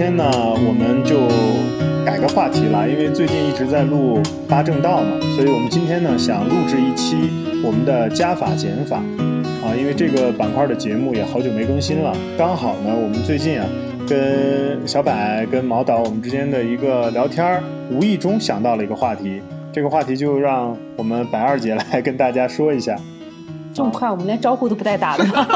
今天呢，我们就改个话题了，因为最近一直在录八正道嘛，所以我们今天呢想录制一期我们的加法减法啊，因为这个板块的节目也好久没更新了，刚好呢，我们最近啊跟小柏跟毛导我们之间的一个聊天，无意中想到了一个话题，这个话题就让我们白二姐来跟大家说一下。这么快，我们连招呼都不带打的吗？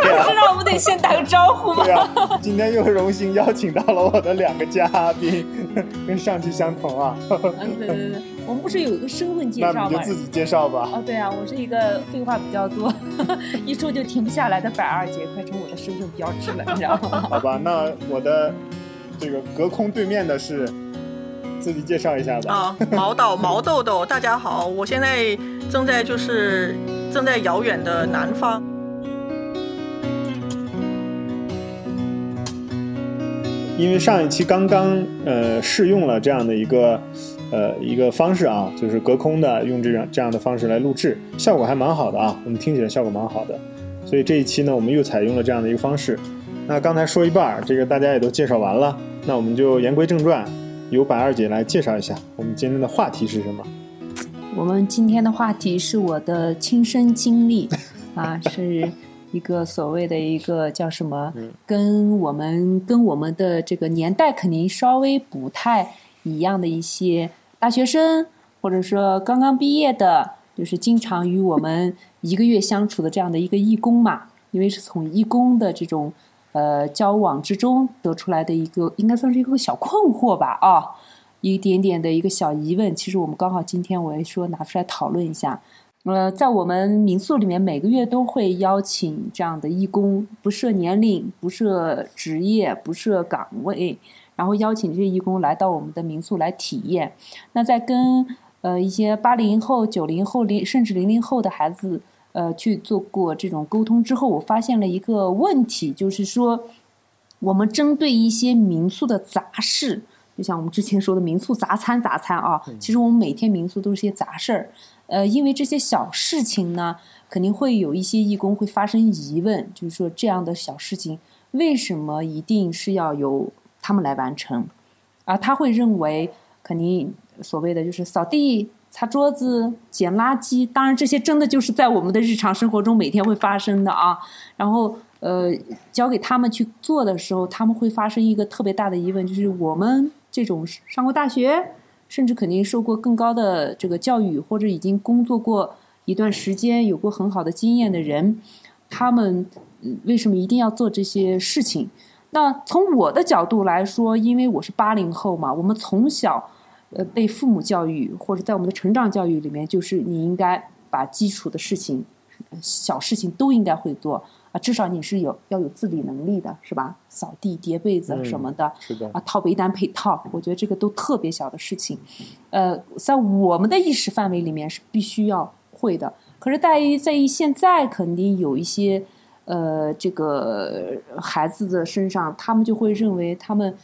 对呀、不是让我们得先打个招呼吗对？呀、今天又荣幸邀请到了我的两个嘉宾，跟上期相同啊。嗯，对对对，我们不是有一个身份介绍吗？你就自己介绍吧。哦，对啊，我是一个废话比较多，一说就停不下来的百二姐，快成我的身份标志了，你知道吗？好吧，那我的这个隔空对面的是，自己介绍一下吧。啊，毛导 毛豆豆，大家好，我现在正在就是正在遥远的南方。因为上一期刚刚呃试用了这样的一个呃一个方式啊，就是隔空的用这样这样的方式来录制，效果还蛮好的啊，我们听起来效果蛮好的。所以这一期呢，我们又采用了这样的一个方式。那刚才说一半儿，这个大家也都介绍完了，那我们就言归正传，由白二姐来介绍一下我们今天的话题是什么。我们今天的话题是我的亲身经历啊，是一个所谓的一个叫什么嗯，跟我们跟我们的这个年代肯定稍微不太一样的一些大学生，或者说刚刚毕业的，就是经常与我们一个月相处的这样的一个义工嘛，因为是从义工的这种呃交往之中得出来的一个，应该算是一个小困惑吧啊。一点点的一个小疑问，其实我们刚好今天我也说拿出来讨论一下。呃，在我们民宿里面，每个月都会邀请这样的义工，不设年龄，不设职业，不设岗位，然后邀请这些义工来到我们的民宿来体验。那在跟呃一些八零后、九零后、零甚至零零后的孩子呃去做过这种沟通之后，我发现了一个问题，就是说我们针对一些民宿的杂事。就像我们之前说的民宿杂餐杂餐啊，其实我们每天民宿都是些杂事儿，呃，因为这些小事情呢，肯定会有一些义工会发生疑问，就是说这样的小事情为什么一定是要由他们来完成？啊，他会认为肯定所谓的就是扫地、擦桌子、捡垃圾，当然这些真的就是在我们的日常生活中每天会发生的啊。然后呃，交给他们去做的时候，他们会发生一个特别大的疑问，就是我们这种上过大学，甚至肯定受过更高的这个教育，或者已经工作过一段时间，有过很好的经验的人，他们为什么一定要做这些事情？那从我的角度来说，因为我是八零后嘛，我们从小呃被父母教育，或者在我们的成长教育里面，就是你应该把基础的事情、小事情都应该会做啊，至少你是有要有自理能力的，是吧？扫地、叠被子嗯什么的，是的，啊，套被单配套，我觉得这个都特别小的事情，呃，在我们的意识范围里面是必须要会的。可是在于在于现在，肯定有一些呃，这个孩子的身上，他们就会认为他们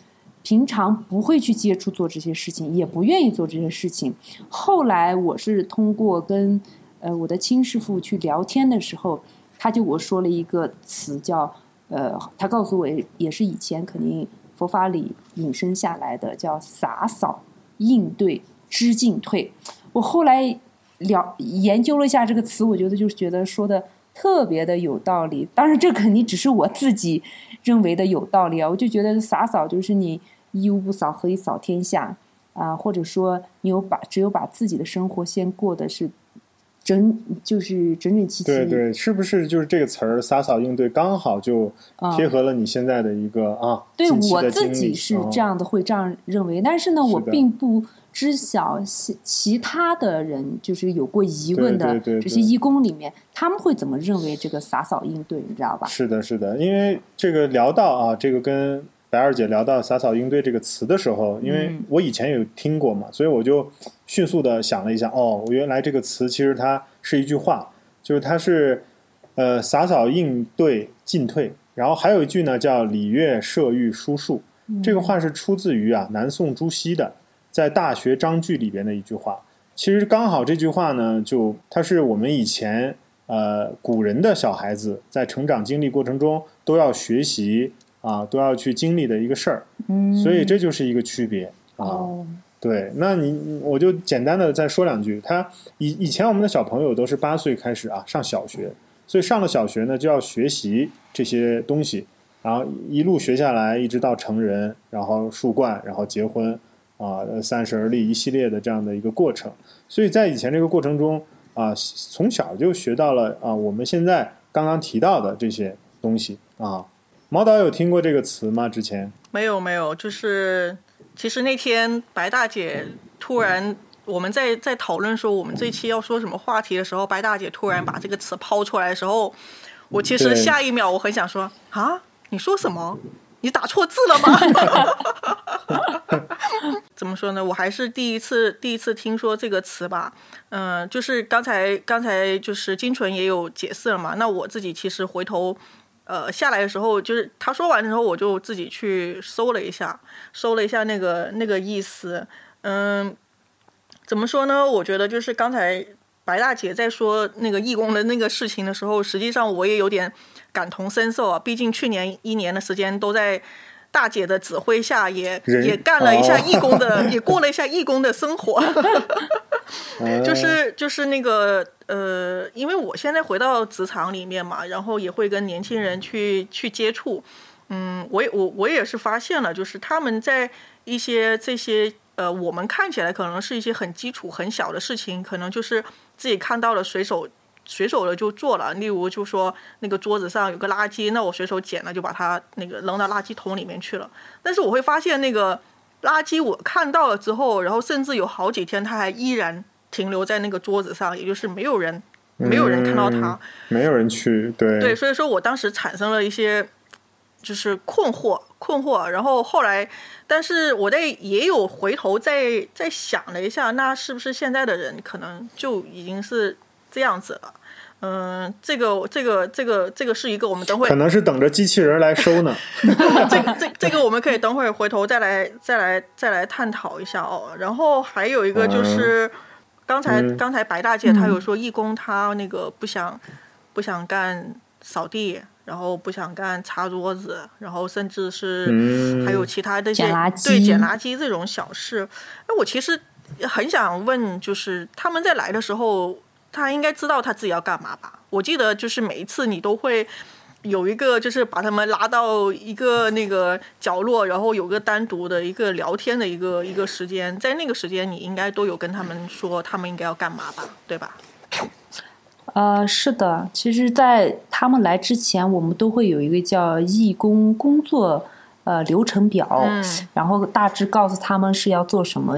平常不会去接触做这些事情，也不愿意做这些事情。后来我是通过跟呃我的亲师傅去聊天的时候，他就我说了一个词叫呃，他告诉我也是以前肯定佛法里引申下来的，叫洒扫应对知进退。我后来了研究了一下这个词，我觉得就是觉得说的特别的有道理。当然，这肯定只是我自己认为的有道理啊。我就觉得洒扫就是你一屋不扫，何以扫天下啊？或者说，你有把只有把自己的生活先过的是整，就是整整齐齐。对对，是不是就是这个词儿“洒扫应对”刚好就啊贴合了你现在的一个啊？对我自己是哦这样的，会这样认为。但是呢，我并不知晓其其他的人，就是有过疑问的这些义工里面，他们会怎么认为这个洒扫应对，你知道吧？是的，是的，因为这个聊到啊，这个跟白二姐聊到“洒扫应对”这个词的时候，因为嗯。我以前有听过嘛，所以我就迅速的想了一下，哦，原来这个词其实它是一句话，就是它是呃洒扫应对进退，然后还有一句呢叫礼乐射御书数，这个话是出自于啊南宋朱熹的，在《大学章句》里边的一句话。其实刚好这句话呢，就它是我们以前呃古人的小孩子在成长经历过程中都要学习啊，都要去经历的一个事儿。嗯，所以这就是一个区别啊。哦，对，那你我就简单的再说两句。他以以前我们的小朋友都是八岁开始啊上小学，所以上了小学呢就要学习这些东西，然后一路学下来，一直到成人，然后树冠，然后结婚啊，三十而立一系列的这样的一个过程。所以在以前这个过程中啊，从小就学到了啊我们现在刚刚提到的这些东西啊。毛导有听过这个词吗？之前？没有没有，就是其实那天白大姐突然我们在在讨论说我们这期要说什么话题的时候，白大姐突然把这个词抛出来的时候，我其实下一秒我很想说啊，你说什么？你打错字了吗？怎么说呢？我还是第一次第一次听说这个词吧。嗯、就是刚才刚才就是金纯也有解释了嘛。那我自己其实回头呃下来的时候，就是他说完的时候，我就自己去搜了一下，搜了一下那个那个意思。嗯，怎么说呢？我觉得就是刚才白大姐在说那个义工的那个事情的时候，实际上我也有点感同身受啊。毕竟去年一年的时间都在大姐的指挥下也，人也干了一下哦义工的，也过了一下义工的生活。呃就是就是那个呃，因为我现在回到职场里面嘛，然后也会跟年轻人去去接触，嗯，我也我我也是发现了，就是他们在一些这些呃，我们看起来可能是一些很基础很小的事情，可能就是自己看到了随手。随手的就做了，例如就说那个桌子上有个垃圾，那我随手捡了就把它那个扔到垃圾桶里面去了。但是我会发现那个垃圾我看到了之后，然后甚至有好几天它还依然停留在那个桌子上，也就是没有人没有人看到它。没有人去，对对，所以说我当时产生了一些就是困惑，困惑。然后后来，但是我在也有回头再再想了一下，那是不是现在的人可能就已经是这样子了？嗯，这个这个这个这个是一个我们等会可能是等着机器人来收呢。这个这这个我们可以等会儿回头再来再来再来探讨一下哦。然后还有一个就是，刚才、嗯刚才白大姐她有说义工她那个不想不想干扫地，然后不想干擦桌子，然后甚至是嗯还有其他这些捡垃圾对捡垃圾这种小事。哎，我其实很想问，就是他们在来的时候，他应该知道他自己要干嘛吧？我记得就是每一次你都会有一个，就是把他们拉到一个那个角落，然后有个单独的一个聊天的一个一个时间，在那个时间你应该都有跟他们说他们应该要干嘛吧，对吧？呃，是的，其实，在他们来之前，我们都会有一个叫义工工作呃流程表，嗯然后大致告诉他们是要做什么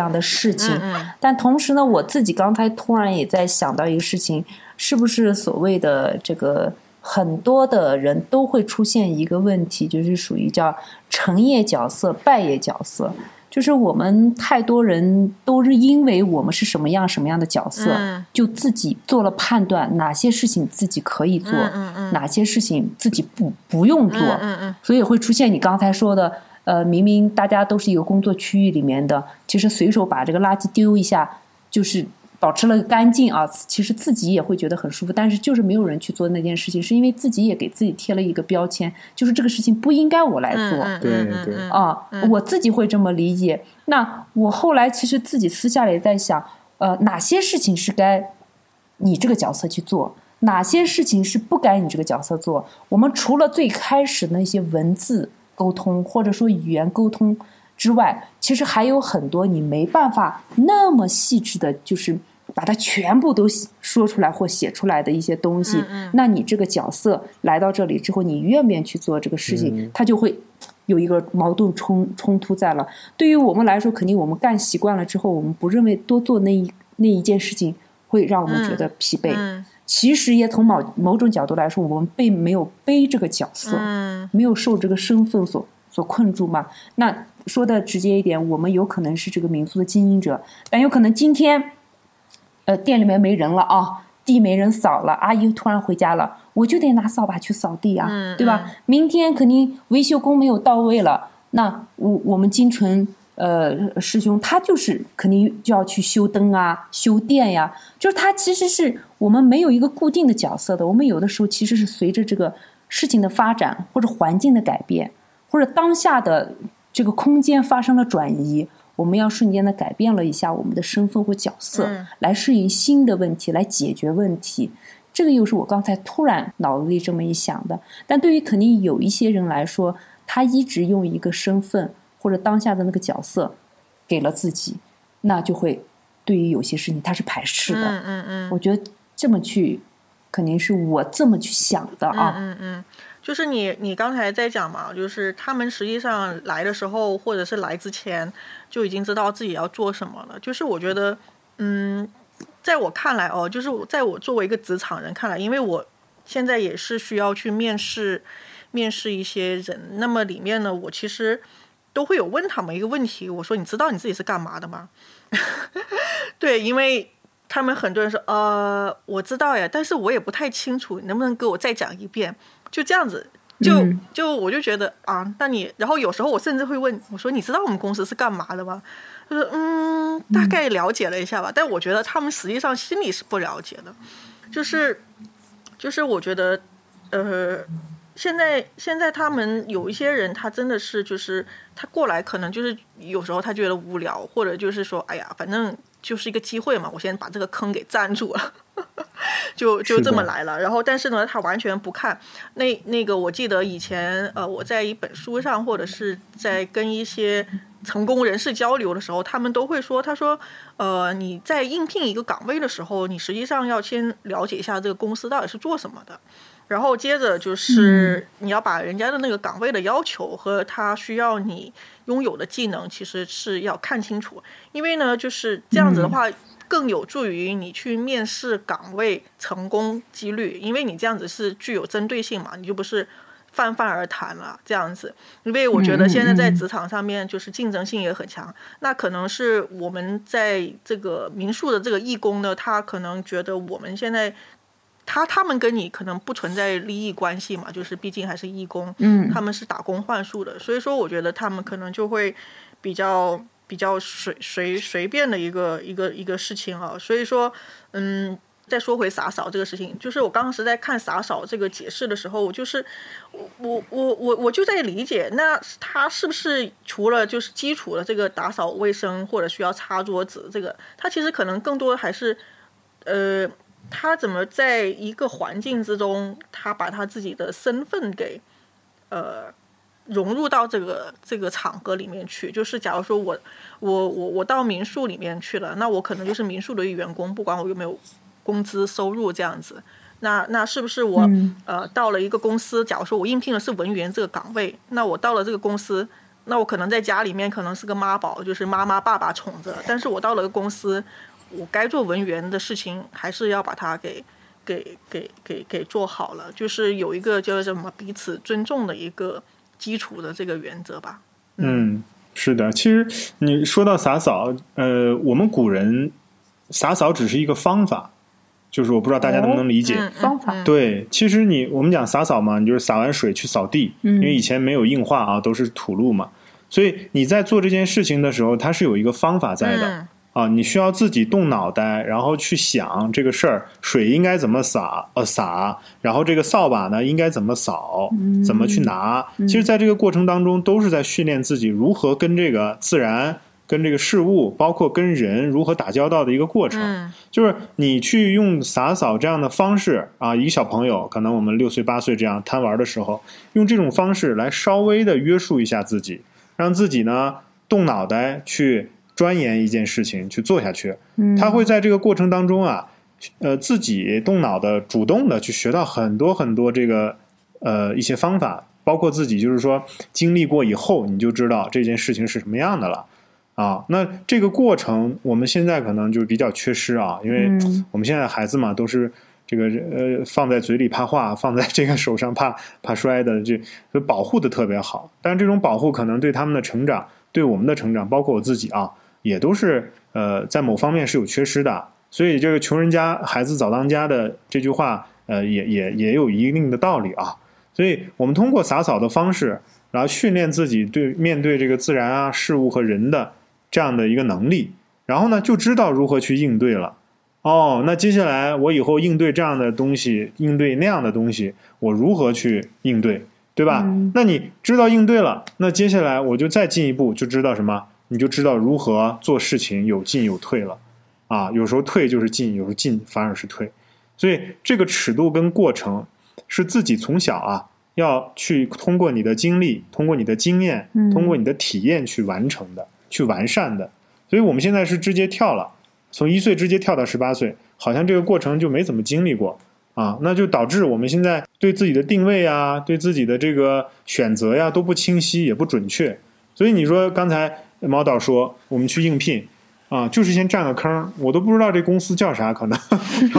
样的事情。嗯嗯。但同时呢，我自己刚才突然也在想到一个事情，是不是所谓的这个很多的人都会出现一个问题，就是属于叫成业角色、败业角色。就是我们太多人都是因为我们是什么样什么样的角色，嗯。就自己做了判断，哪些事情自己可以做，嗯嗯嗯。哪些事情自己不不用做，所以会出现你刚才说的，呃，明明大家都是一个工作区域里面的，其实随手把这个垃圾丢一下，就是保持了干净啊，其实自己也会觉得很舒服，但是就是没有人去做那件事情，是因为自己也给自己贴了一个标签，就是这个事情不应该我来做。嗯对嗯对嗯啊，我自己会这么理解。那我后来其实自己私下里也在想，呃，哪些事情是该你这个角色去做，哪些事情是不该你这个角色做。我们除了最开始那些文字沟通或者说语言沟通之外，其实还有很多你没办法那么细致的，就是。把它全部都说出来或写出来的一些东西，那你这个角色来到这里之后，你愿不愿意去做这个事情，他就会有一个矛盾冲冲突在了。对于我们来说，肯定我们干习惯了之后，我们不认为多做那一那一件事情会让我们觉得疲惫。嗯其实也从某某种角度来说，我们并没有背这个角色，嗯没有受这个身份所所困住嘛。那说的直接一点，我们有可能是这个民宿的经营者，但有可能今天，呃，店里面没人了啊。地没人扫了，阿姨突然回家了，我就得拿扫把去扫地啊，嗯对吧？明天肯定维修工没有到位了，那我我们金纯呃师兄，他就是肯定就要去修灯啊、修电呀，就是他其实是我们没有一个固定的角色的，我们有的时候其实是随着这个事情的发展或者环境的改变，或者当下的这个空间发生了转移。我们要瞬间的改变了一下我们的身份或角色，来适应新的问题，来解决问题。这个又是我刚才突然脑子里这么一想的。但对于肯定有一些人来说，他一直用一个身份或者当下的那个角色给了自己，那就会对于有些事情他是排斥的。嗯嗯嗯。我觉得这么去，肯定是我这么去想的啊。嗯嗯。就是你，你刚才在讲嘛，就是他们实际上来的时候，或者是来之前，就已经知道自己要做什么了。就是我觉得，嗯，在我看来哦，就是在我作为一个职场人看来，因为我现在也是需要去面试，面试一些人。那么里面呢，我其实都会有问他们一个问题，我说：“你知道你自己是干嘛的吗？” 对，因为他们很多人说：“呃，我知道呀，但是我也不太清楚，你能不能给我再讲一遍？”就这样子，就就我就觉得啊，那你然后有时候我甚至会问我说：“你知道我们公司是干嘛的吗？”他说：“嗯，大概了解了一下吧。”但我觉得他们实际上心里是不了解的，就是就是我觉得呃，现在现在他们有一些人，他真的是就是他过来可能就是有时候他觉得无聊，或者就是说哎呀，反正就是一个机会嘛，我先把这个坑给占住了。就就这么来了，然后但是呢，他完全不看那那个。我记得以前呃，我在一本书上，或者是在跟一些成功人士交流的时候，他们都会说，他说呃，你在应聘一个岗位的时候，你实际上要先了解一下这个公司到底是做什么的，然后接着就是你要把人家的那个岗位的要求和他需要你拥有的技能，其实是要看清楚，因为呢，就是这样子的话。更有助于你去面试岗位成功几率，因为你这样子是具有针对性嘛，你就不是泛泛而谈了这样子。因为我觉得现在在职场上面就是竞争性也很强，那可能是我们在这个民宿的这个义工呢，他可能觉得我们现在他他们跟你可能不存在利益关系嘛，就是毕竟还是义工，嗯，他们是打工换宿的，所以说我觉得他们可能就会比较。比较随随随便的一个一个一个事情啊，所以说，嗯，再说回洒扫这个事情，就是我当时在看洒扫这个解释的时候，我就是我我我我我就在理解，那他是不是除了就是基础的这个打扫卫生或者需要擦桌子这个，他其实可能更多还是，呃，他怎么在一个环境之中，他把他自己的身份给，呃。融入到这个这个场合里面去，就是假如说我我我我到民宿里面去了，那我可能就是民宿的员工，不管我有没有工资收入这样子。那那是不是我呃到了一个公司，假如说我应聘的是文员这个岗位，那我到了这个公司，那我可能在家里面可能是个妈宝，就是妈妈爸爸宠着，但是我到了公司，我该做文员的事情还是要把它给给给给给做好了，就是有一个叫什么彼此尊重的一个。基础的这个原则吧。嗯，是的。其实你说到洒扫，呃，我们古人洒扫只是一个方法，就是我不知道大家能不能理解方法。对，其实你我们讲洒扫嘛，你就是洒完水去扫地，因为以前没有硬化啊，都是土路嘛，所以你在做这件事情的时候，它是有一个方法在的。啊，你需要自己动脑袋，然后去想这个事儿，水应该怎么洒，呃洒，然后这个扫把呢应该怎么扫，怎么去拿。其实，在这个过程当中，都是在训练自己如何跟这个自然、跟这个事物，包括跟人如何打交道的一个过程。就是你去用洒扫这样的方式啊，一个小朋友，可能我们六岁八岁这样贪玩的时候，用这种方式来稍微的约束一下自己，让自己呢动脑袋去。钻研一件事情去做下去，他会在这个过程当中啊，呃，自己动脑的、主动的去学到很多很多这个呃一些方法，包括自己就是说经历过以后，你就知道这件事情是什么样的了啊。那这个过程我们现在可能就比较缺失啊，因为我们现在孩子嘛都是这个呃放在嘴里怕化，放在这个手上怕怕摔的，就保护的特别好。但是这种保护可能对他们的成长，对我们的成长，包括我自己啊。也都是呃，在某方面是有缺失的，所以这个“穷人家孩子早当家”的这句话，呃，也也也有一定的道理啊。所以我们通过洒扫的方式，然后训练自己对面对这个自然啊、事物和人的这样的一个能力，然后呢就知道如何去应对了。哦，那接下来我以后应对这样的东西，应对那样的东西，我如何去应对，对吧？嗯那你知道应对了，那接下来我就再进一步，就知道什么？你就知道如何做事情有进有退了。啊，有时候退就是进，有时候进反而是退。所以这个尺度跟过程是自己从小啊要去通过你的经历、通过你的经验、嗯通过你的体验去完成的、去完善的。所以我们现在是直接跳了，从一岁直接跳到十八岁，好像这个过程就没怎么经历过啊，那就导致我们现在对自己的定位啊、对自己的这个选择呀都不清晰也不准确。所以你说刚才毛导说我们去应聘。啊，就是先占个坑，我都不知道这公司叫啥，可能，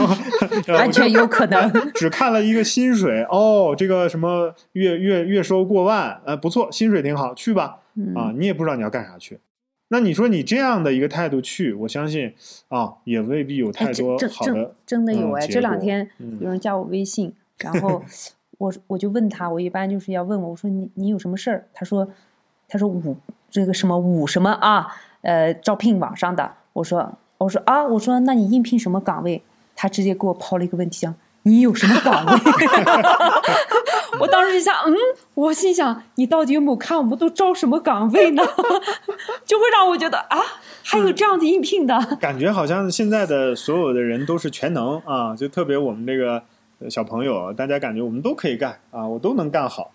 完全有可能。只看了一个薪水，哦，这个什么月月月收过万，呃，不错，薪水挺好，去吧，嗯啊，你也不知道你要干啥去。那你说你这样的一个态度去，我相信啊，也未必有哎，太多好的。真的有哎！嗯这两天嗯有人加我微信，然后我我就问他，我一般就是要问我，我说你你有什么事儿？他说他说五这个什么五什么啊？呃，招聘网上的。我说我说啊，我说那你应聘什么岗位？他直接给我抛了一个问题，讲你有什么岗位？我当时一下，嗯，我心想你到底有没有看我们都招什么岗位呢？就会让我觉得啊，还有这样子应聘的。感觉好像现在的所有的人都是全能啊，就特别我们这个小朋友，大家感觉我们都可以干啊，我都能干好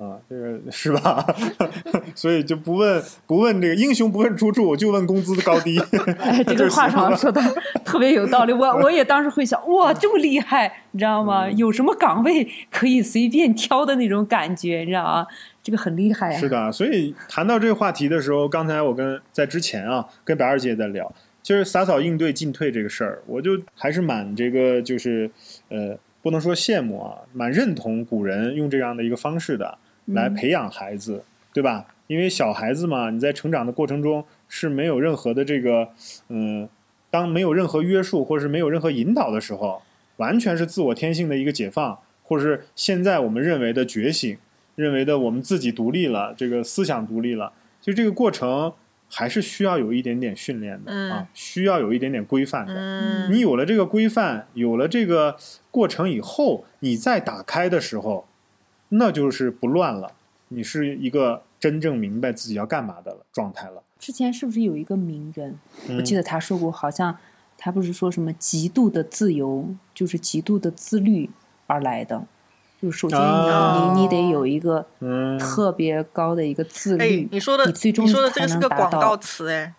啊，这个是吧？所以就不问不问这个英雄不问出处，就问工资的高低。哎，这 就个话行了上说的特别有道理，我 我也当时会想，哇，这么厉害，你知道吗？嗯有什么岗位可以随便挑的那种感觉，你知道吗？这个很厉害呀、是的，所以谈到这个话题的时候，刚才我跟在之前啊，跟白二姐在聊，就是洒扫应对进退这个事儿，我就还是蛮这个就是呃，不能说羡慕啊，蛮认同古人用这样的一个方式的来嗯培养孩子，对吧？因为小孩子嘛，你在成长的过程中是没有任何的这个嗯、当没有任何约束或者是没有任何引导的时候，完全是自我天性的一个解放，或者是现在我们认为的觉醒。认为的我们自己独立了，这个思想独立了，就这个过程还是需要有一点点训练的、嗯啊，需要有一点点规范的。嗯你有了这个规范，有了这个过程以后，你再打开的时候，那就是不乱了，你是一个真正明白自己要干嘛的了状态了。之前是不是有一个名人？我记得得他说过，好像他不是说什么极度的自由就是极度的自律而来的，就是首先你、啊你你得有一个嗯，特别高的一个自哎律，，你说的你最终你说的这个是个广告词哎，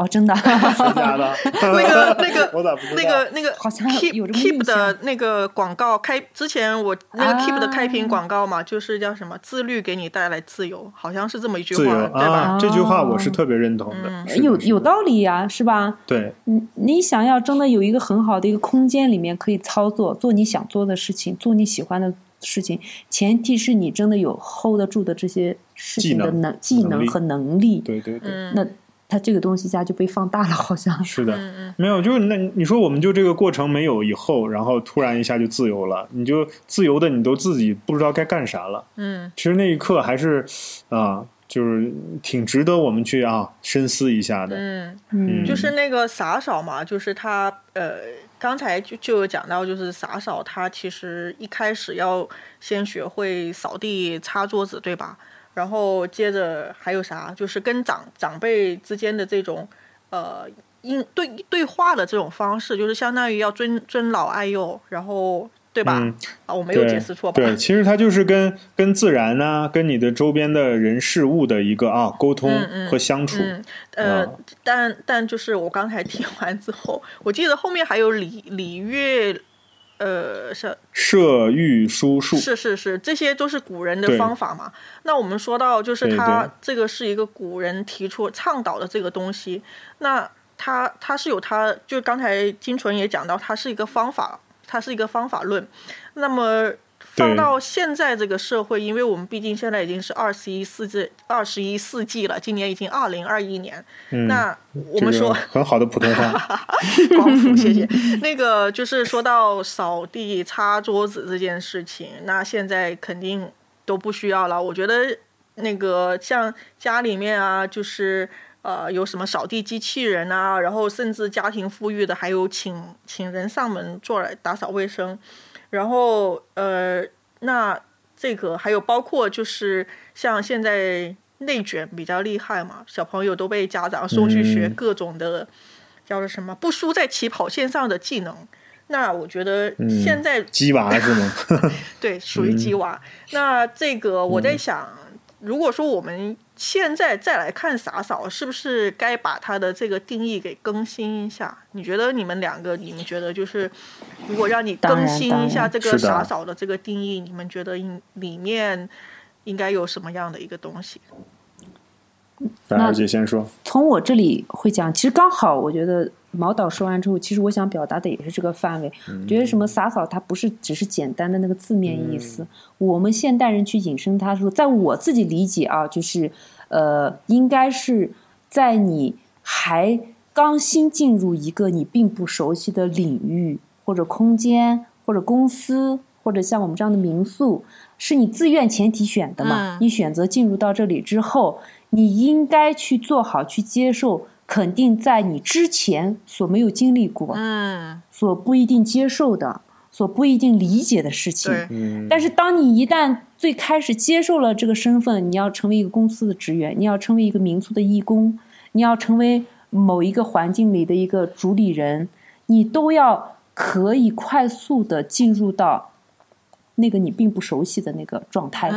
哦，真的，谁家的？那个那个我咋不知道？那个那个好像 Keep 有 Keep 的那个广告开之前我那个 Keep 的开屏啊广告嘛，就是叫什么自律给你带来自由，好像是这么一句话，对吧？啊，这句话我是特别认同的。有有道理呀、是吧？对，你你想要真的有一个很好的一个空间里面可以操作，做你想做的事情，做你喜欢的事情，前提是你真的有 hold 得住的这些事情的技能能技能和能力。对对对。嗯那它这个东西一下就被放大了，好像。是的，嗯嗯没有，就是那你说我们就这个过程没有以后，然后突然一下就自由了，你就自由的你都自己不知道该干啥了。嗯其实那一刻还是啊、就是挺值得我们去啊深思一下的。嗯，嗯，就是那个洒扫嘛，就是他呃，刚才就就有讲到，就是洒扫，他其实一开始要先学会扫地、擦桌子，对吧？然后接着还有啥？就是跟长长辈之间的这种呃应对对话的这种方式，就是相当于要尊尊老爱幼，然后对吧？嗯啊，我没有解释错吧？对，其实它就是跟跟自然呐、跟你的周边的人事物的一个啊沟通和相处。嗯，但但就是我刚才 听完之后，我记得后面还有礼礼乐，呃，是射御书数，是是是，这些都是古人的方法嘛。那我们说到，就是对他这个是一个古人提出倡导的这个东西，那他他是有他，就刚才金纯也讲到，它是一个方法，它是一个方法论。那么放到现在这个社会，因为我们毕竟现在已经是二十一世纪二十一世纪了，今年已经二零二一年。嗯，那我们说很好的普通话，光复，谢谢。那个就是说到扫地、擦桌子这件事情，那现在肯定都不需要了。我觉得那个像家里面啊，就是呃有什么扫地机器人啊，然后甚至家庭富裕的，还有请请人上门做来打扫卫生。然后呃，那这个还有包括就是像现在内卷比较厉害嘛，小朋友都被家长送去学各种的叫做什么不输在起跑线上的技能。那我觉得现在鸡娃是吗？对，属于鸡娃。那这个我在想，如果说我们现在再来看洒扫，是不是该把它的这个定义给更新一下？你觉得你们两个，你们觉得就是，如果让你更新一下这个洒扫的这个定义，你们觉得应里面应该有什么样的一个东西？那二姐先说。从我这里会讲，其实刚好，我觉得。毛导说完之后，其实我想表达的也是这个范围。觉得什么洒扫，它不是只是简单的那个字面意思。我们现代人去引申它说，在我自己理解啊，就是呃，应该是在你还刚新进入一个你并不熟悉的领域或者空间或者公司或者像我们这样的民宿，是你自愿前提选的嘛？你选择进入到这里之后，你应该去做好去接受。肯定在你之前所没有经历过，嗯，所不一定接受的，所不一定理解的事情。嗯。但是当你一旦最开始接受了这个身份，你要成为一个公司的职员，你要成为一个民宿的义工，你要成为某一个环境里的一个主理人，你都要可以快速的进入到那个你并不熟悉的那个状态里，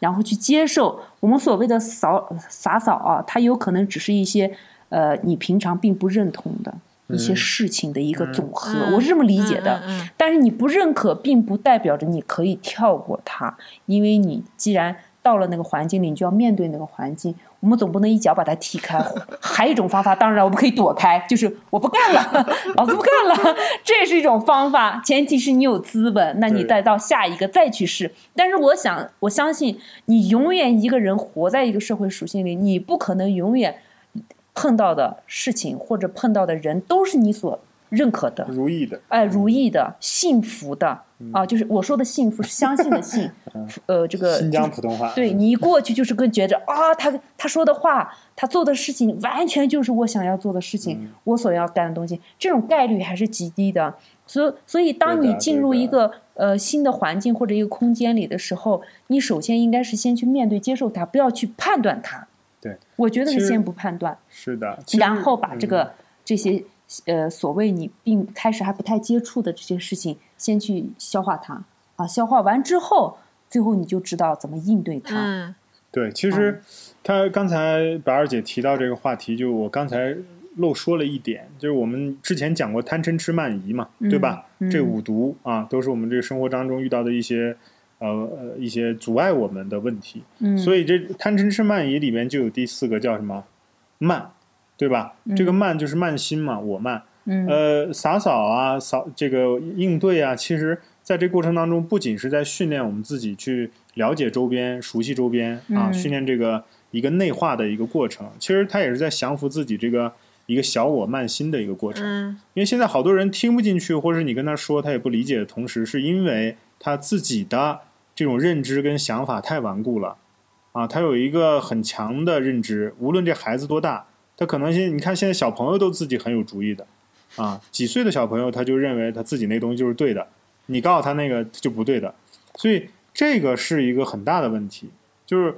然后去接受我们所谓的扫洒扫啊，它有可能只是一些。呃，你平常并不认同的一些事情的一个总和，我是这么理解的。但是你不认可，并不代表着你可以跳过它，因为你既然到了那个环境里，你就要面对那个环境。我们总不能一脚把它踢开。还有一种方法，当然我们可以躲开，就是我不干了，老子不干了，这也是一种方法。前提是你有资本，那你再到下一个再去试。但是我想，我相信你永远一个人活在一个社会属性里，你不可能永远。碰到的事情或者碰到的人都是你所认可的、如意的，哎，如意的、幸福的。啊，就是我说的幸福是相信的 信，呃，这个新疆普通话，对你一过去就是跟觉着啊，他他说的话，他做的事情完全就是我想要做的事情，我所要干的东西，这种概率还是极低的。所以，所以当你进入一个呃新的环境或者一个空间里的时候，你首先应该是先去面对、接受它，不要去判断它。对，我觉得是先不判断，是的，然后把这个这些呃所谓你并开始还不太接触的这些事情，先去消化它啊，消化完之后，最后你就知道怎么应对它。嗯，对，其实他刚才白二姐提到这个话题，就我刚才漏说了一点，就是我们之前讲过贪嗔痴慢疑嘛，对吧？这五毒啊，都是我们这个生活当中遇到的一些。呃呃，一些阻碍我们的问题，嗯，所以这贪嗔痴慢疑里面就有第四个叫什么慢，对吧？这个慢就是慢心嘛，我慢。嗯，呃，洒扫啊，扫这个应对啊，其实在这过程当中，不仅是在训练我们自己去了解周边、熟悉周边啊，训练这个一个内化的一个过程，其实他也是在降服自己这个一个小我慢心的一个过程。嗯，因为现在好多人听不进去，或者你跟他说他也不理解的同时，是因为他自己的。这种认知跟想法太顽固了，啊，他有一个很强的认知，无论这孩子多大，他可能现你看现在小朋友都自己很有主意的，啊，几岁的小朋友他就认为他自己那东西就是对的，你告诉他那个就不对的，所以这个是一个很大的问题，就是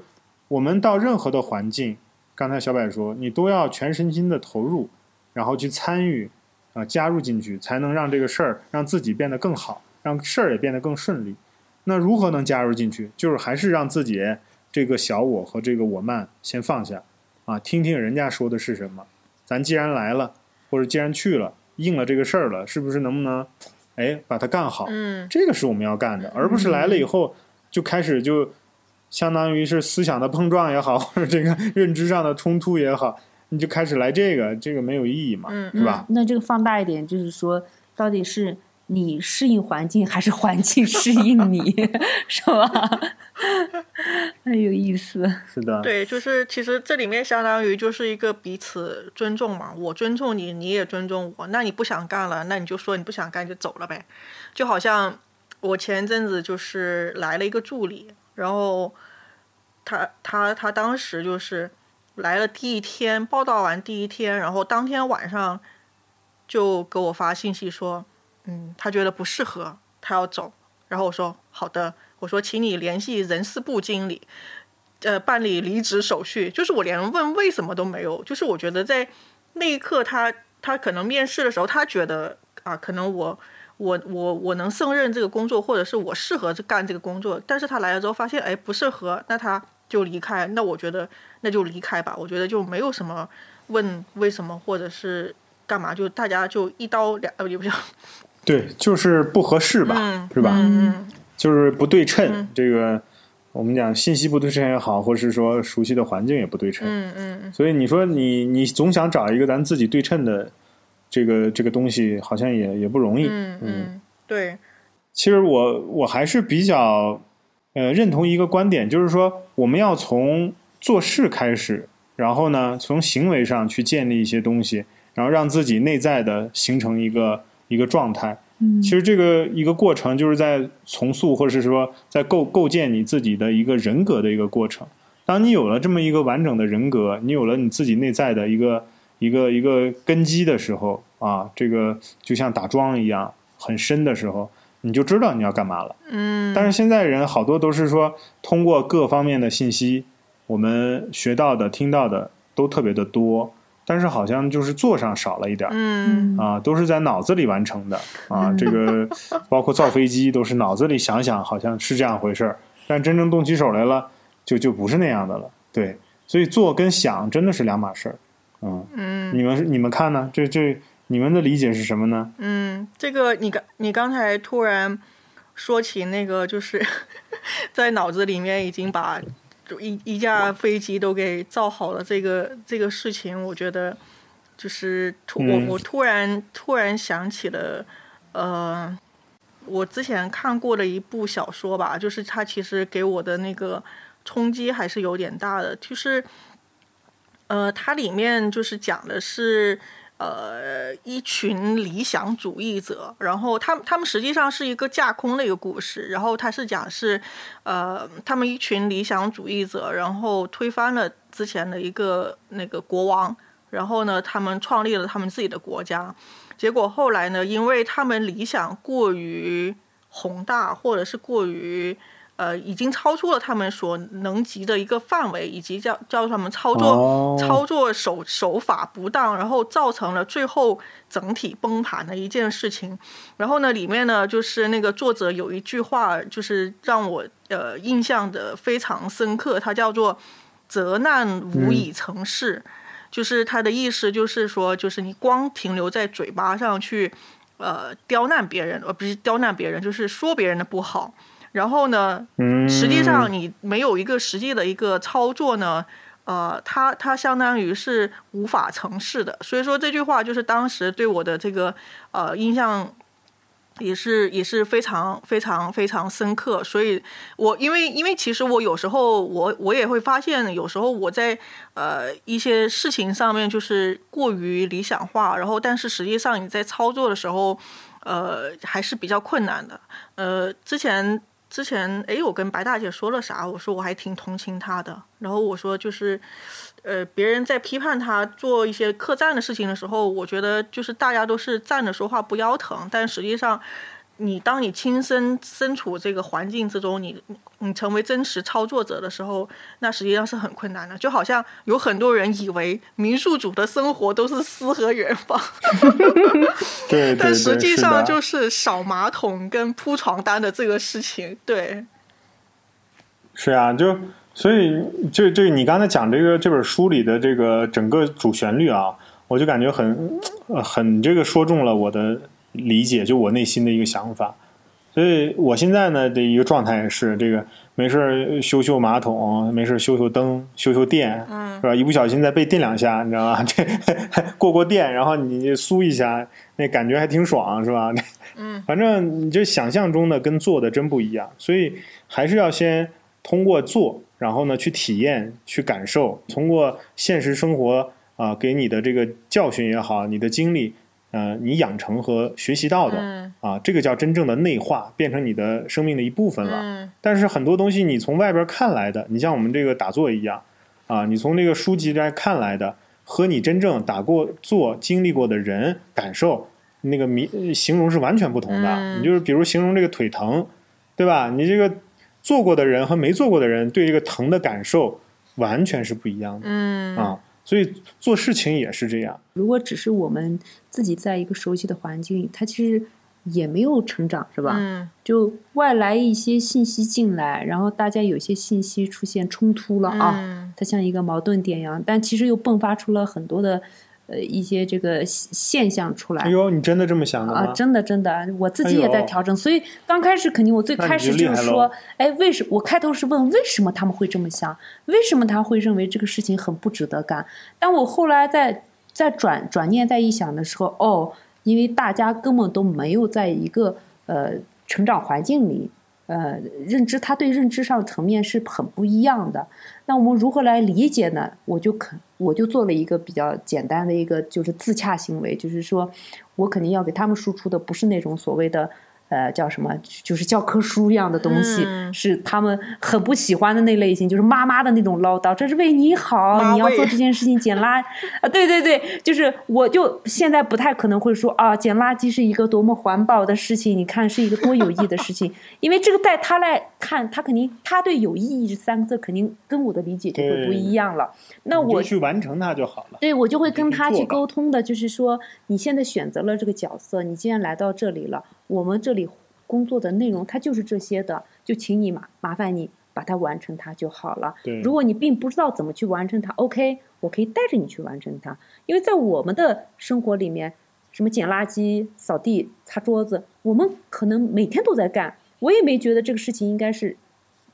我们到任何的环境，刚才小柏说，你都要全身心的投入，然后去参与，啊，加入进去，才能让这个事儿让自己变得更好，让事儿也变得更顺利。那如何能加入进去？就是还是让自己这个小我和这个我慢先放下，啊，听听人家说的是什么。咱既然来了，或者既然去了，应了这个事儿了，是不是能不能，哎，把它干好？嗯，这个是我们要干的，而不是来了以后就开始就相当于是思想的碰撞也好，或者这个认知上的冲突也好，你就开始来这个，这个没有意义嘛，是吧？那这个放大一点，就是说，到底是。你适应环境还是环境适应你，是吧？很有意思。是的，对，就是其实这里面相当于就是一个彼此尊重嘛，我尊重你，你也尊重我。那你不想干了，那你就说你不想干就走了呗。就好像我前阵子就是来了一个助理，然后他他他当时就是来了第一天报道完第一天，然后当天晚上就给我发信息说，嗯，他觉得不适合，他要走。然后我说好的。我说，请你联系人事部经理，呃，办理离职手续。就是我连问为什么都没有。就是我觉得在那一刻，他他可能面试的时候，他觉得啊，可能我我我我能胜任这个工作，或者是我适合干这个工作。但是他来了之后发现，哎，不适合，那他就离开。那我觉得那就离开吧。我觉得就没有什么问为什么，或者是干嘛，就大家就一刀两呃，也不叫对，就是不合适吧，是吧？嗯。就是不对称，这个我们讲信息不对称也好，或是说熟悉的环境也不对称。嗯嗯。所以你说你你总想找一个咱自己对称的这个这个东西，好像也也不容易。嗯嗯。对。其实我我还是比较呃认同一个观点，就是说我们要从做事开始，然后呢从行为上去建立一些东西，然后让自己内在的形成一个一个状态。其实这个一个过程，就是在重塑，或者是说在构构建你自己的一个人格的一个过程。当你有了这么一个完整的人格，你有了你自己内在的一个一个一个根基的时候啊，这个就像打桩一样很深的时候，你就知道你要干嘛了。嗯。但是现在人好多都是说，通过各方面的信息，我们学到的、听到的都特别的多。但是好像就是做上少了一点儿，嗯啊，都是在脑子里完成的啊，这个包括造飞机都是脑子里想想，好像是这样回事儿，但真正动起手来了，就就不是那样的了。对，所以做跟想真的是两码事儿，嗯嗯，你们你们看呢？这这你们的理解是什么呢？嗯，这个你刚你刚才突然说起那个，就是 在脑子里面已经把。就一一架飞机都给造好了，这个这个事情，我觉得就是突我我突然突然想起了，呃，我之前看过的一部小说吧，就是它其实给我的那个冲击还是有点大的，就是呃，它里面就是讲的是。呃，一群理想主义者，然后他们他们实际上是一个架空的一个故事，然后他是讲是，呃，他们一群理想主义者，然后推翻了之前的一个那个国王，然后呢，他们创立了他们自己的国家，结果后来呢，因为他们理想过于宏大，或者是过于。呃，已经超出了他们所能及的一个范围，以及叫叫他们操作操作手手法不当，然后造成了最后整体崩盘的一件事情。然后呢，里面呢就是那个作者有一句话，就是让我呃印象的非常深刻，它叫做“责难无以成事”，就是他的意思就是说，就是你光停留在嘴巴上去呃刁难别人，而不是刁难别人，就是说别人的不好。然后呢，实际上你没有一个实际的一个操作呢，呃，它它相当于是无法成事的。所以说这句话就是当时对我的这个呃印象也是也是非常非常非常深刻。所以我因为因为其实我有时候我我也会发现，有时候我在呃一些事情上面就是过于理想化，然后但是实际上你在操作的时候，呃还是比较困难的。呃，之前。之前哎，我跟白大姐说了啥？我说我还挺同情她的。然后我说就是，呃，别人在批判她做一些客栈的事情的时候，我觉得就是大家都是站着说话不腰疼，但实际上。你当你亲身身处这个环境之中，你你成为真实操作者的时候，那实际上是很困难的。就好像有很多人以为民宿主的生活都是诗和远方，对，但实际上就是扫马桶跟铺床单的这个事情。对，是啊，就所以就就你刚才讲这个这本书里的这个整个主旋律啊，我就感觉很很这个说中了我的。理解就我内心的一个想法，所以我现在呢的一个状态是，这个没事儿修修马桶，没事儿修修灯、修修电，嗯是吧？一不小心再被电两下，你知道吧？这 过过电，然后你酥一下，那感觉还挺爽，是吧？嗯，反正你就想象中的跟做的真不一样，所以还是要先通过做，然后呢去体验、去感受，通过现实生活啊、给你的这个教训也好，你的经历，呃，你养成和学习到的。嗯啊，这个叫真正的内化，变成你的生命的一部分了。嗯但是很多东西你从外边看来的，你像我们这个打坐一样，啊，你从这个书籍来看来的，和你真正打过坐、经历过的人感受，那个迷呃形容是完全不同的。嗯你就是比如形容这个腿疼，对吧？你这个做过的人和没做过的人对这个疼的感受完全是不一样的、嗯啊。所以做事情也是这样。如果只是我们自己在一个熟悉的环境里，它其实也没有成长，是吧？嗯就外来一些信息进来，然后大家有些信息出现冲突了啊，嗯它像一个矛盾点一样，但其实又迸发出了很多的呃一些这个现现象出来。哎呦，你真的这么想的吗？啊，真的真的，我自己也在调整，所以刚开始肯定我最开始就是说，哎，为什我开头是问为什么他们会这么想，为什么他会认为这个事情很不值得干？但我后来在在转转念再一想的时候，哦，因为大家根本都没有在一个呃成长环境里，呃，认知他对认知上层面是很不一样的。那我们如何来理解呢？我就肯我就做了一个比较简单的一个就是自洽行为，就是说我肯定要给他们输出的不是那种所谓的。呃，叫什么？就是教科书一样的东西，嗯是他们很不喜欢的那类型，就是妈妈的那种唠叨。这是为你好，你要做这件事情，捡垃 啊，对对对，就是我就现在不太可能会说啊，捡垃圾是一个多么环保的事情，你看是一个多有意义的事情，因为这个在他来看，他肯定他对有意义这三个字肯定跟我的理解就会不一样了。那你就我去完成它就好了。对我就会跟他去沟通的，就是说你现在选择了这个角色，你既然来到这里了，我们这里工作的内容它就是这些的，就请你麻麻烦你把它完成它就好了。对，如果你并不知道怎么去完成它，OK，我可以带着你去完成它。因为在我们的生活里面，什么捡垃圾、扫地、擦桌子，我们可能每天都在干，我也没觉得这个事情应该是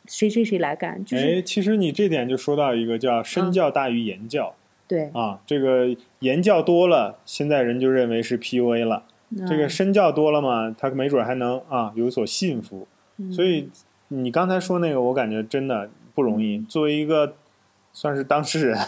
谁谁谁来干，就是、哎，其实你这点就说到一个叫身教大于言教、对啊，这个言教多了，现在人就认为是 PUA 了。这个嗯身教多了嘛，他没准还能啊有所信服。嗯所以你刚才说那个，我感觉真的不容易。作为一个算是当事人，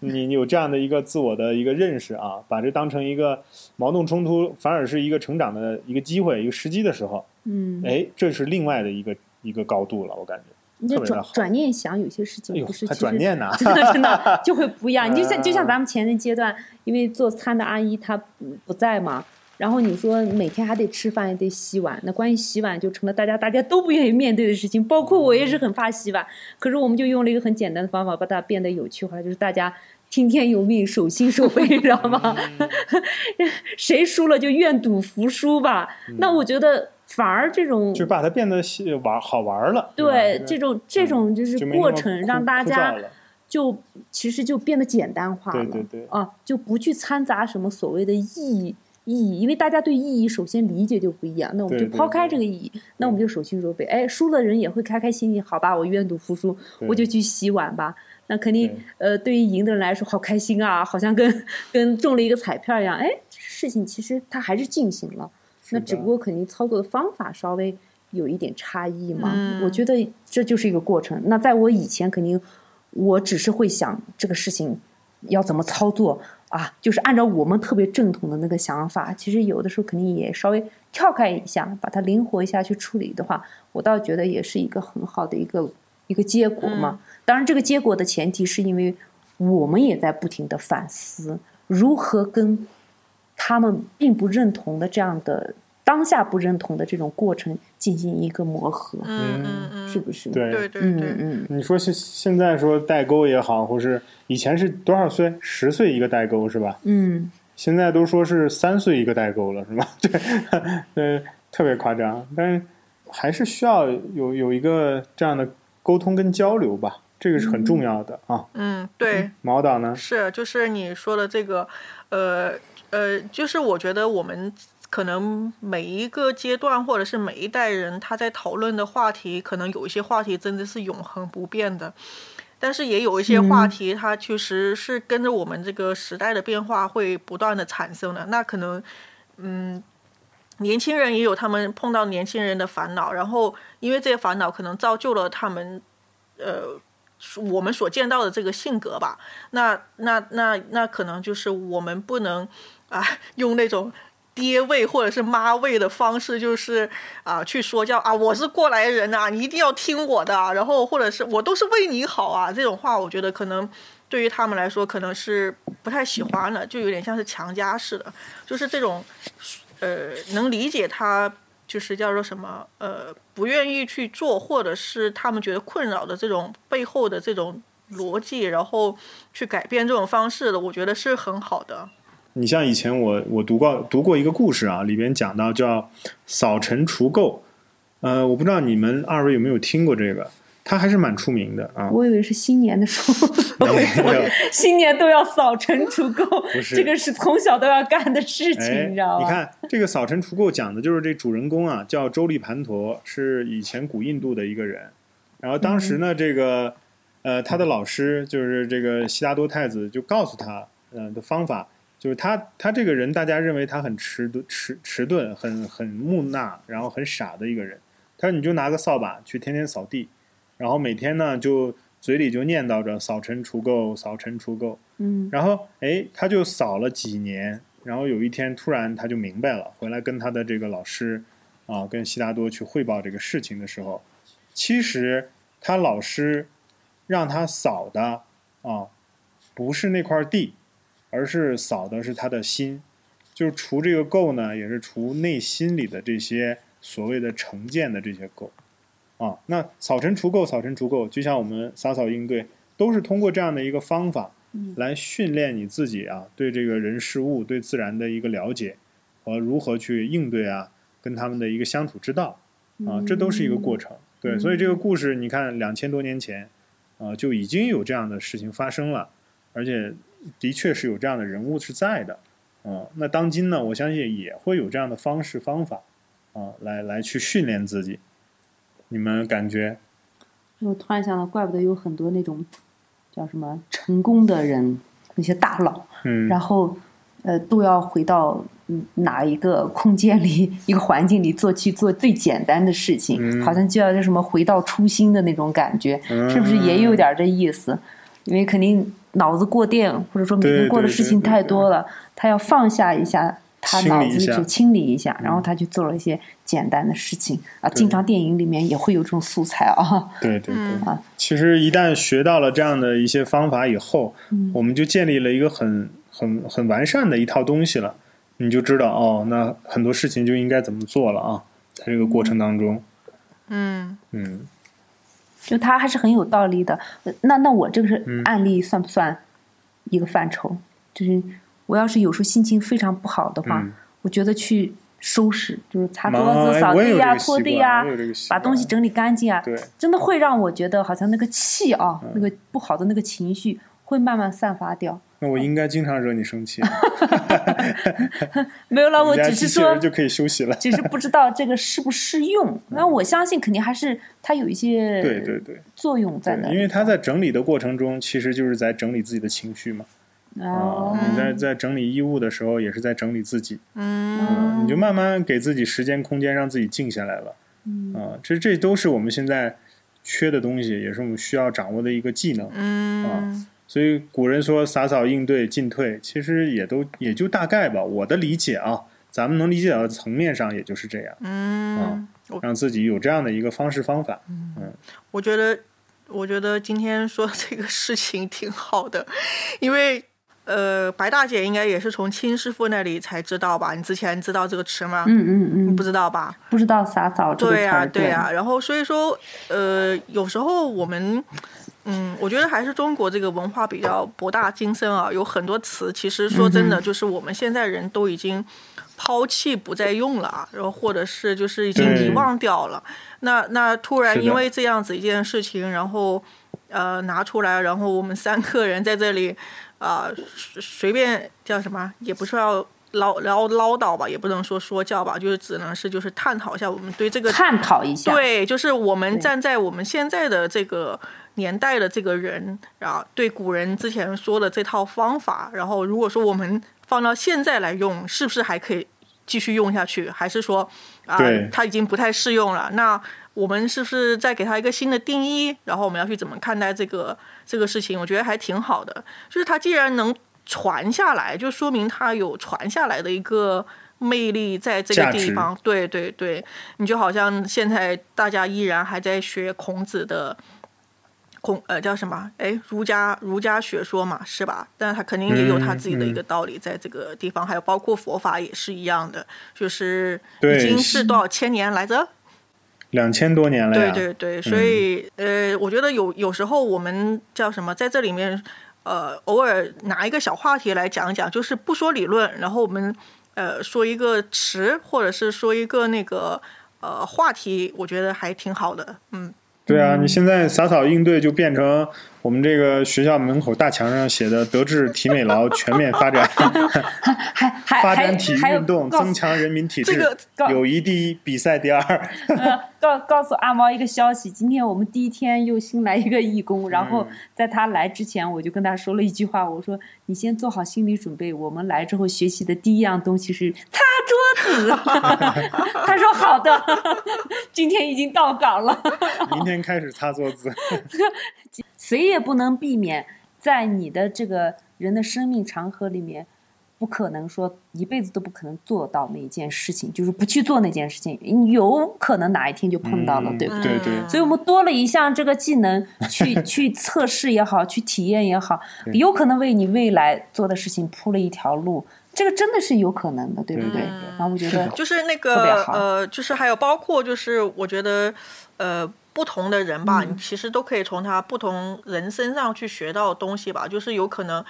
你 你有这样的一个自我的一个认识啊，把这当成一个矛盾冲突，反而是一个成长的一个机会、一个时机的时候，嗯，哎，这是另外的一个一个高度了，我感觉。你这转转念想，有些事情不是，还其实转念呢，真的真的就会不一样。你就像 就像啊咱们前个阶段，因为做餐的阿姨她不不在嘛，然后你说每天还得吃饭，也得洗碗，那关于洗碗就成了大家大家都不愿意面对的事情，包括我也是很怕洗碗。可是我们就用了一个很简单的方法，把它变得有趣化，就是大家。听天由命，守心守肺，你知道吗？嗯 谁输了就愿赌服输吧。那我觉得反而这种就把它变得玩好玩了。对这种这种就是过程，让大家就其实就变得简单化了，对对对啊，就不去掺杂什么所谓的意义意义，因为大家对意义首先理解就不一样，那我们就抛开这个意义，那我们就守心守肺，哎，输了人也会开开心心，好吧，我愿赌服输，我就去洗碗吧。那肯定，呃，对于赢的人来说，好开心啊，好像跟跟中了一个彩票一样。哎，事情其实它还是进行了，那只不过肯定操作的方法稍微有一点差异嘛。嗯我觉得这就是一个过程。那在我以前，肯定我只是会想这个事情要怎么操作啊，就是按照我们特别正统的那个想法。其实有的时候肯定也稍微跳开一下，把它灵活一下去处理的话，我倒觉得也是一个很好的一个一个结果嘛。当然，这个结果的前提是因为我们也在不停的反思如何跟他们并不认同的这样的当下不认同的这种过程进行一个磨合，嗯嗯嗯，是不是？对对对嗯对，嗯，你说现现在说代沟也好，或是以前是多少岁？十岁一个代沟是吧？嗯，现在都说是三岁一个代沟了，是吧？对，呃，特别夸张，但是还是需要有有一个这样的沟通跟交流吧，这个是很重要的啊。嗯对。毛导呢？是，就是你说的这个，呃呃，就是我觉得我们可能每一个阶段或者是每一代人他在讨论的话题，可能有一些话题真的是永恒不变的，但是也有一些话题，它确实是跟着我们这个时代的变化会不断的产生的。那可能，嗯，年轻人也有他们碰到年轻人的烦恼，然后因为这些烦恼可能造就了他们，呃。我们所见到的这个性格吧，那那那那可能就是我们不能啊用那种爹味或者是妈味的方式，就是啊去说教啊，我是过来人啊，你一定要听我的，然后或者是我都是为你好啊，这种话我觉得可能对于他们来说可能是不太喜欢的，就有点像是强加似的，就是这种呃能理解他。就是叫做什么呃，不愿意去做，或者是他们觉得困扰的这种背后的这种逻辑，然后去改变这种方式的，我觉得是很好的。你像以前我我读过读过一个故事啊，里边讲到叫扫尘除垢，呃，我不知道你们二位有没有听过这个。他还是蛮出名的啊！我以为是新年的时候 新年都要扫尘除垢，这个是从小都要干的事情，你知道吗？你看这个扫尘除垢讲的就是这主人公啊，叫周利盘陀，是以前古印度的一个人。然后当时呢，这个呃，他的老师就是这个悉达多太子，就告诉他，嗯，的方法就是他他这个人，大家认为他很迟钝、迟迟钝、很很木讷，然后很傻的一个人。他说：“你就拿个扫把去天天扫地。”然后每天呢，就嘴里就念叨着扫尘除垢，扫尘除垢。嗯。然后，哎，他就扫了几年。然后有一天，突然他就明白了，回来跟他的这个老师，啊，跟悉达多去汇报这个事情的时候，其实他老师让他扫的啊，不是那块地，而是扫的是他的心，就是除这个垢呢，也是除内心里的这些所谓的成见的这些垢。啊，那扫尘除垢，扫尘除垢，就像我们洒扫应对，都是通过这样的一个方法，来训练你自己啊，对这个人事物、对自然的一个了解和如何去应对啊，跟他们的一个相处之道啊，这都是一个过程。对，所以这个故事，你看两千多年前啊，就已经有这样的事情发生了，而且的确是有这样的人物是在的。嗯，那当今呢，我相信也会有这样的方式方法啊，来来去训练自己。你们感觉？我突然想到，怪不得有很多那种叫什么成功的人，那些大佬，嗯，然后呃，都要回到哪一个空间里、一个环境里做去做最简单的事情，好像就要叫什么回到初心的那种感觉，是不是也有点这意思？因为肯定脑子过电，或者说每天过的事情太多了，他要放下一下。他脑子去清理一下，然后他去做了一些简单的事情啊。经常电影里面也会有这种素材啊。对对对啊！其实一旦学到了这样的一些方法以后，我们就建立了一个很很很完善的一套东西了。你就知道哦，那很多事情就应该怎么做了啊。在这个过程当中，嗯嗯，就他还是很有道理的。那那我这个是案例算不算一个范畴？就是。我要是有时候心情非常不好的话，我觉得去收拾，就是擦桌子、扫地呀、拖地呀，把东西整理干净啊，真的会让我觉得好像那个气啊，那个不好的那个情绪会慢慢散发掉。那我应该经常惹你生气。没有了，我只是说就可以休息了，只是不知道这个适不适用。那我相信肯定还是它有一些对对对作用在那，因为他在整理的过程中，其实就是在整理自己的情绪嘛。哦，你在在整理衣物的时候，也是在整理自己。嗯，你就慢慢给自己时间空间，让自己静下来了。嗯，啊，这这都是我们现在缺的东西，也是我们需要掌握的一个技能。嗯，啊，所以古人说洒扫应对进退，其实也都也就大概吧。我的理解啊，咱们能理解到的层面上，也就是这样。嗯，啊，让自己有这样的一个方式方法。嗯，我觉得，我觉得今天说这个事情挺好的，因为。呃，白大姐应该也是从亲师傅那里才知道吧？你之前知道这个词吗？嗯嗯嗯，你不知道吧？不知道洒扫这个词对呀对呀，然后所以说，呃，有时候我们，嗯，我觉得还是中国这个文化比较博大精深啊，有很多词其实说真的，就是我们现在人都已经抛弃不再用了啊，然后或者是就是已经遗忘掉了。那那突然因为这样子一件事情，然后呃拿出来，然后我们三个人在这里。啊，随便叫什么也不是要唠唠唠叨吧，也不能说说教吧，就是只能是就是探讨一下我们对这个探讨一下，对，就是我们站在我们现在的这个年代的这个人，然后对古人之前说的这套方法，然后如果说我们放到现在来用，是不是还可以继续用下去？还是说啊对，它已经不太适用了？那我们是不是再给它一个新的定义？然后我们要去怎么看待这个这个事情？我觉得还挺好的。就是它既然能传下来，就说明它有传下来的一个魅力在这个地方。对对对，你就好像现在大家依然还在学孔子的。孔呃叫什么？哎，儒家儒家学说嘛，是吧？但是他肯定也有他自己的一个道理在这个地方，还有包括佛法也是一样的，就是已经是多少千年来着？两千多年了对呀。对对，所以、呃，我觉得有有时候我们叫什么，在这里面呃，偶尔拿一个小话题来讲一讲，就是不说理论，然后我们呃说一个词，或者是说一个那个呃话题，我觉得还挺好的。嗯，对啊，你现在洒扫应对就变成我们这个学校门口大墙上写的“德智体美劳全面发展，还还还发展体育运动，增强人民体质这个，友谊第一，比赛第二。呃，告告诉阿毛一个消息，今天我们第一天又新来一个义工，然后嗯在他来之前，我就跟他说了一句话，我说你先做好心理准备，我们来之后学习的第一样东西是擦桌子。他说好的，今天已经到岗了。明天开始擦桌子。谁也不能避免在你的这个人的生命长河里面，不可能说一辈子都不可能做到那一件事情，就是不去做那件事情，有可能哪一天就碰到了，嗯对不对？对对嗯所以我们多了一项这个技能，去 去测试也好，去体验也好，有可能为你未来做的事情铺了一条路，这个真的是有可能的，对不对？然后我觉得就是那个呃，就是还有包括就是我觉得呃。不同的人吧，嗯你其实都可以从他不同人身上去学到东西吧。就是有可能，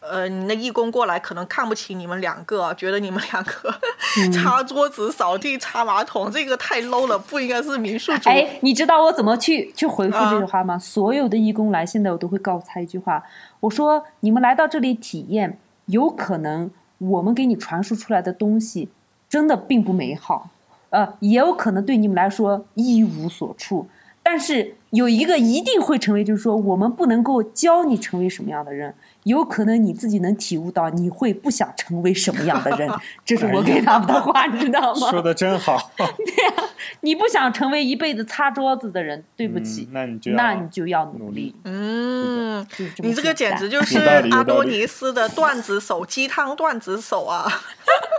呃，你那义工过来可能看不起你们两个，觉得你们两个嗯 擦桌子、扫地、擦马桶，这个太 low 了，不应该是民宿主。哎，你知道我怎么去去回复这句啊话吗？所有的义工来，现在我都会告诉他一句话，我说你们来到这里体验，有可能我们给你传输出来的东西真的并不美好，呃，也有可能对你们来说一无所处。但是有一个一定会成为，就是说我们不能够教你成为什么样的人，有可能你自己能体悟到你会不想成为什么样的人，这是我给他们的话，你知道吗？说的真好，对 呀你不想成为一辈子擦桌子的人，对不起嗯，那你就要那你就要努力。嗯，你这个简直就是阿多尼斯的段子手，鸡汤段子手啊！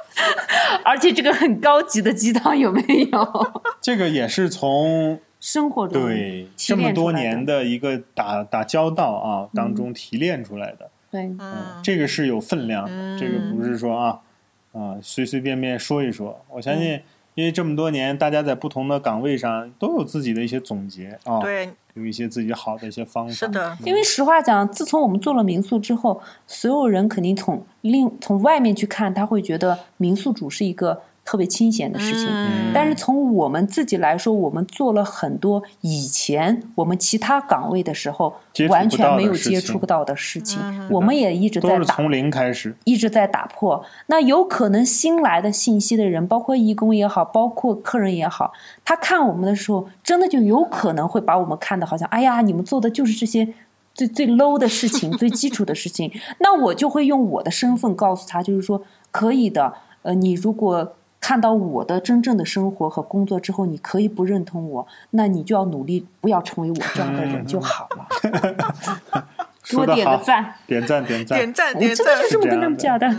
而且这个很高级的鸡汤有没有？这个也是从生活中对这么多年的一个打打交道啊当中提炼出来的。对，嗯，这个是有分量的，嗯这个不是说啊啊随随便便说一说。我相嗯信，因为这么多年，大家在不同的岗位上都有自己的一些总结啊，对，有一些自己好的一些方法。是的，因为实话讲，自从我们做了民宿之后，所有人肯定从另从外面去看，他会觉得民宿主是一个特别清闲的事情。嗯但是从我们自己来说，我们做了很多以前我们其他岗位的时候完全没有接触到的事情，嗯我们也一直在打都是从零开始。一直在打破。那有可能新来的信息的人，包括义工也好，包括客人也好，他看我们的时候，真的就有可能会把我们看的好像，哎呀，你们做的就是这些最最 low 的事情，最基础的事情。那我就会用我的身份告诉他，就是说可以的。呃，你如果看到我的真正的生活和工作之后，你可以不认同我，那你就要努力，不要成为我这样的人就好了。给 我说得好点个赞，点赞点赞点。赞我点赞真的就，这么跟他们讲的。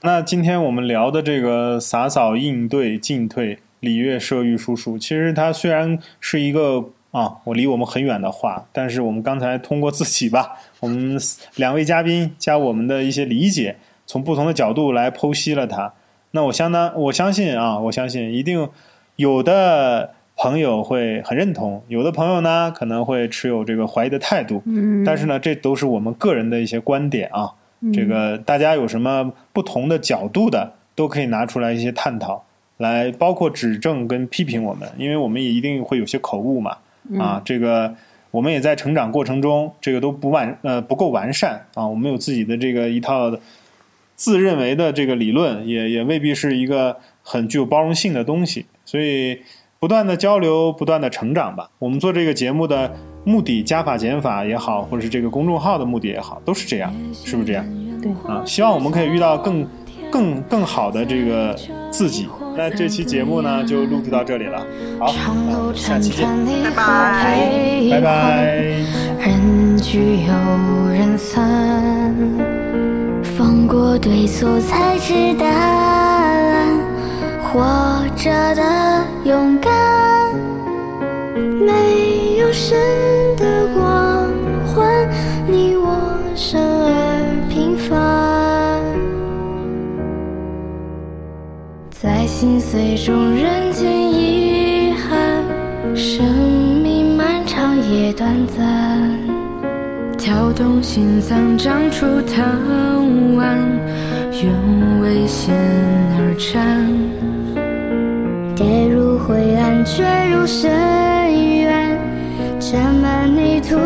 那今天我们聊的这个洒扫应对进退礼乐射御书数，其实它虽然是一个啊，我离我们很远的话，但是我们刚才通过自己吧，我们两位嘉宾加我们的一些理解，从不同的角度来剖析了它。那我相当我相信啊，我相信一定有的朋友会很认同，有的朋友呢可能会持有这个怀疑的态度。嗯，但是呢，这都是我们个人的一些观点啊。这个大家有什么不同的角度的，都可以拿出来一些探讨，来包括指正跟批评我们，因为我们也一定会有些口误嘛。啊，这个我们也在成长过程中，这个都不完呃不够完善啊，我们有自己的这个一套自认为的这个理论，也也未必是一个很具有包容性的东西。所以，不断的交流，不断的成长吧。我们做这个节目的目的，加法减法也好，或者是这个公众号的目的也好，都是这样，是不是这样？对啊，希望我们可以遇到更更更好的这个自己。那这期节目呢，就录制到这里了。好，那下期见，拜拜，拜拜。人聚又人散，放过对错才知答案。活着的勇敢，没有神的光环，你我生而平凡，在心碎中认清遗憾。生命漫长也短暂，跳动心脏长出藤蔓，愿为险而战。跌入灰暗，坠入深渊，沾满泥土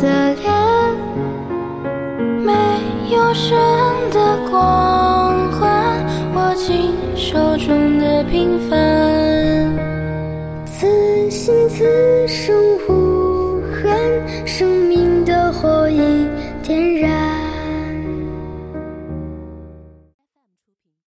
的脸，没有神的光环，握紧手中的平凡，此心此生无。